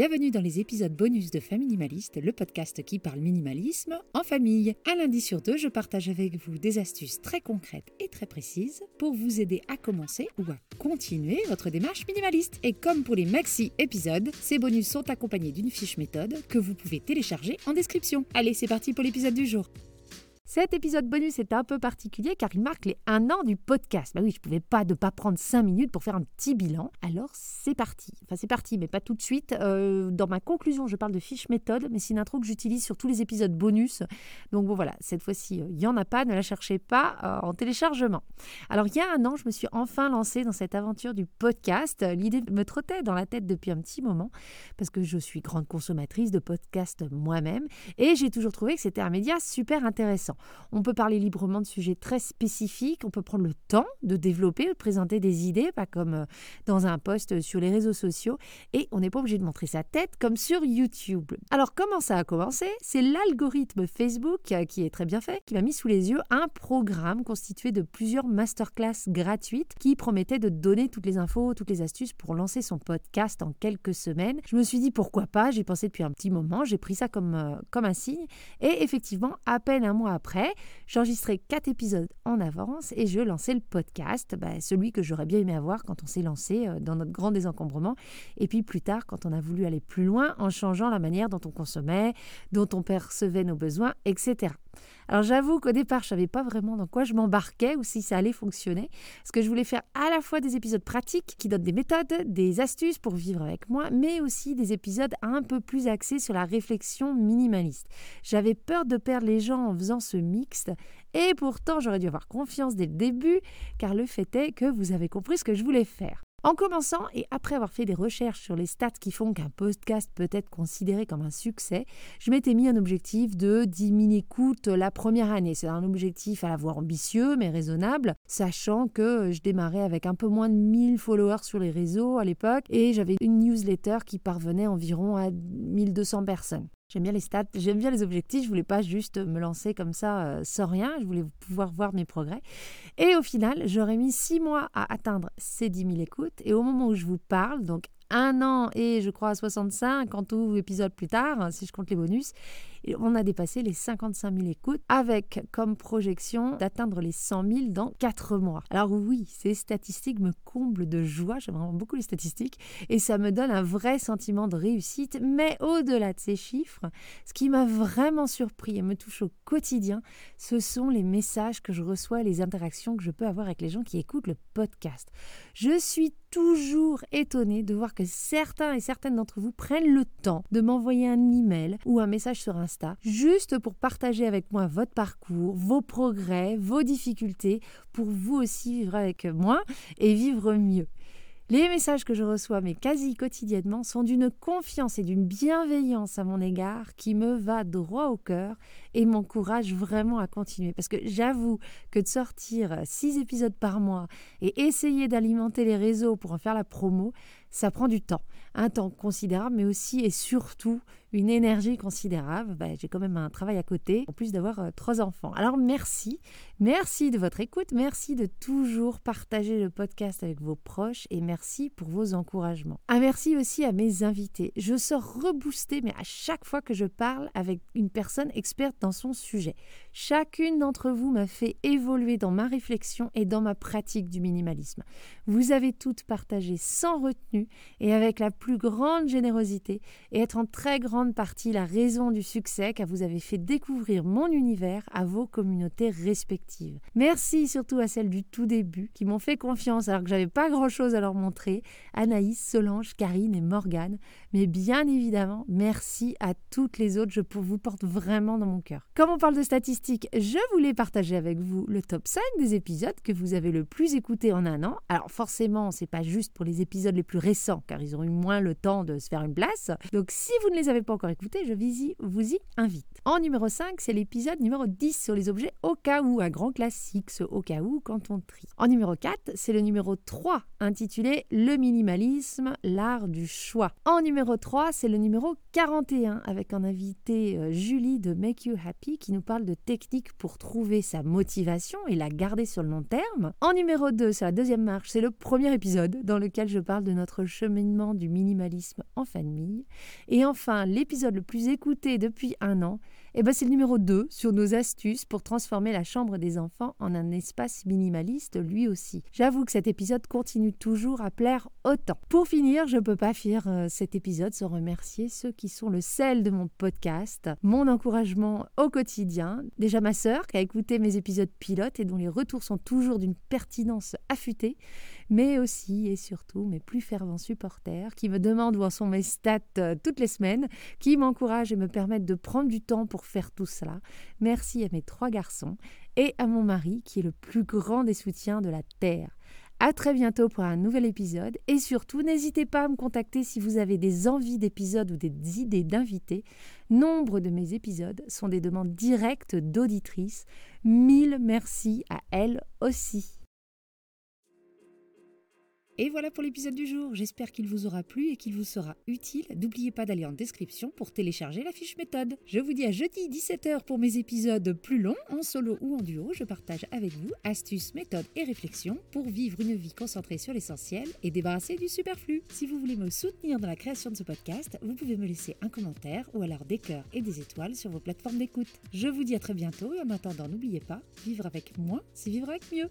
Bienvenue dans les épisodes bonus de Famille Minimaliste, le podcast qui parle minimalisme en famille. Un lundi sur deux, je partage avec vous des astuces très concrètes et très précises pour vous aider à commencer ou à continuer votre démarche minimaliste. Et comme pour les maxi épisodes, ces bonus sont accompagnés d'une fiche méthode que vous pouvez télécharger en description. Allez, c'est parti pour l'épisode du jour. Cet épisode bonus est un peu particulier car il marque les un an du podcast. Bah oui, je ne pouvais pas ne pas prendre cinq minutes pour faire un petit bilan. Alors c'est parti. Enfin c'est parti, mais pas tout de suite. Euh, dans ma conclusion, je parle de fiche méthode, mais c'est une intro que j'utilise sur tous les épisodes bonus. Donc bon voilà, cette fois-ci, euh, il n'y en a pas, ne la cherchez pas euh, en téléchargement. Alors il y a un an, je me suis enfin lancée dans cette aventure du podcast. L'idée me trottait dans la tête depuis un petit moment parce que je suis grande consommatrice de podcasts moi-même et j'ai toujours trouvé que c'était un média super intéressant. On peut parler librement de sujets très spécifiques, on peut prendre le temps de développer, de présenter des idées, pas comme euh, dans un post sur les réseaux sociaux, et on n'est pas obligé de montrer sa tête comme sur YouTube. Alors comment ça a commencé? C'est l'algorithme Facebook euh, qui est très bien fait, qui m'a mis sous les yeux un programme constitué de plusieurs masterclass gratuites qui promettait de donner toutes les infos, toutes les astuces pour lancer son podcast en quelques semaines. Je me suis dit pourquoi pas, j'y pensé depuis un petit moment, j'ai pris ça comme, euh, comme un signe, et effectivement, à peine un mois après, j'enregistrais quatre épisodes en avance et je lançais le podcast, bah, celui que j'aurais bien aimé avoir quand on s'est lancé euh, dans notre grand désencombrement. Et puis plus tard, quand on a voulu aller plus loin en changeant la manière dont on consommait, dont on percevait nos besoins, etc. Alors j'avoue qu'au départ, je savais pas vraiment dans quoi je m'embarquais ou si ça allait fonctionner, parce que je voulais faire à la fois des épisodes pratiques qui donnent des méthodes, des astuces pour vivre avec moi, mais aussi des épisodes un peu plus axés sur la réflexion minimaliste. J'avais peur de perdre les gens en faisant ce mixte, et pourtant j'aurais dû avoir confiance dès le début, car le fait est que vous avez compris ce que je voulais faire. En commençant et après avoir fait des recherches sur les stats qui font qu'un podcast peut être considéré comme un succès, je m'étais mis un objectif de 10 000 écoutes la première année. C'est un objectif à la fois ambitieux mais raisonnable, sachant que je démarrais avec un peu moins de 1000 followers sur les réseaux à l'époque et j'avais une newsletter qui parvenait environ à 1200 personnes. J'aime bien les stats, j'aime bien les objectifs. Je voulais pas juste me lancer comme ça euh, sans rien. Je voulais pouvoir voir mes progrès. Et au final, j'aurais mis six mois à atteindre ces 10 000 écoutes. Et au moment où je vous parle, donc un an et je crois 65 en tout épisode plus tard, hein, si je compte les bonus, on a dépassé les 55 000 écoutes avec comme projection d'atteindre les 100 000 dans 4 mois. Alors oui, ces statistiques me comblent de joie, j'aime vraiment beaucoup les statistiques, et ça me donne un vrai sentiment de réussite, mais au-delà de ces chiffres, ce qui m'a vraiment surpris et me touche au quotidien, ce sont les messages que je reçois les interactions que je peux avoir avec les gens qui écoutent le podcast. Je suis toujours étonnée de voir que certains et certaines d'entre vous prennent le temps de m'envoyer un email ou un message sur Juste pour partager avec moi votre parcours, vos progrès, vos difficultés pour vous aussi vivre avec moi et vivre mieux. Les messages que je reçois, mais quasi quotidiennement, sont d'une confiance et d'une bienveillance à mon égard qui me va droit au cœur et m'encourage vraiment à continuer. Parce que j'avoue que de sortir six épisodes par mois et essayer d'alimenter les réseaux pour en faire la promo, ça prend du temps. Un temps considérable, mais aussi et surtout une énergie considérable. Bah, j'ai quand même un travail à côté, en plus d'avoir euh, trois enfants. Alors merci, merci de votre écoute, merci de toujours partager le podcast avec vos proches et merci pour vos encouragements. Un merci aussi à mes invités. Je sors reboostée, mais à chaque fois que je parle avec une personne experte dans son sujet. Chacune d'entre vous m'a fait évoluer dans ma réflexion et dans ma pratique du minimalisme. Vous avez toutes partagé sans retenue et avec la plus grande générosité et être en très grande partie la raison du succès car vous avez fait découvrir mon univers à vos communautés respectives. Merci surtout à celles du tout début qui m'ont fait confiance alors que j'avais pas grand chose à leur montrer, Anaïs, Solange, Karine et Morgane. Mais bien évidemment, merci à toutes les autres, je vous porte vraiment dans mon cœur. Comme on parle de statistiques, je voulais partager avec vous le top 5 des épisodes que vous avez le plus écoutés en un an. Alors forcément, c'est pas juste pour les épisodes les plus récents, car ils ont eu moins le temps de se faire une place. Donc si vous ne les avez pas encore écoutés, je vous y invite. En numéro 5, c'est l'épisode numéro 10 sur les objets au cas où, un grand classique, ce au cas où quand on trie. En numéro 4, c'est le numéro 3 intitulé Le minimalisme, l'art du choix. En numéro 3, c'est le numéro 41 avec un invité euh, Julie de Make You Happy qui nous parle de pour trouver sa motivation et la garder sur le long terme. En numéro 2, c'est la deuxième marche, c'est le premier épisode dans lequel je parle de notre cheminement du minimalisme en famille. Et enfin, l'épisode le plus écouté depuis un an, eh ben c'est le numéro 2 sur nos astuces pour transformer la chambre des enfants en un espace minimaliste lui aussi. J'avoue que cet épisode continue toujours à plaire autant. Pour finir, je ne peux pas finir euh, cet épisode sans remercier ceux qui sont le sel de mon podcast, mon encouragement au quotidien. Déjà ma sœur qui a écouté mes épisodes pilotes et dont les retours sont toujours d'une pertinence affûtée mais aussi et surtout mes plus fervents supporters qui me demandent où en sont mes stats euh, toutes les semaines, qui m'encouragent et me permettent de prendre du temps pour faire tout cela. Merci à mes trois garçons et à mon mari qui est le plus grand des soutiens de la Terre. À très bientôt pour un nouvel épisode et surtout n'hésitez pas à me contacter si vous avez des envies d'épisodes ou des idées d'invités. Nombre de mes épisodes sont des demandes directes d'auditrices. Mille merci à elles aussi. Et voilà pour l'épisode du jour. J'espère qu'il vous aura plu et qu'il vous sera utile. N'oubliez pas d'aller en description pour télécharger la fiche méthode. Je vous dis à jeudi 17h pour mes épisodes plus longs, en solo ou en duo. Je partage avec vous astuces, méthodes et réflexions pour vivre une vie concentrée sur l'essentiel et débarrasser du superflu. Si vous voulez me soutenir dans la création de ce podcast, vous pouvez me laisser un commentaire ou alors des cœurs et des étoiles sur vos plateformes d'écoute. Je vous dis à très bientôt et en attendant, n'oubliez pas, vivre avec moins, c'est vivre avec mieux.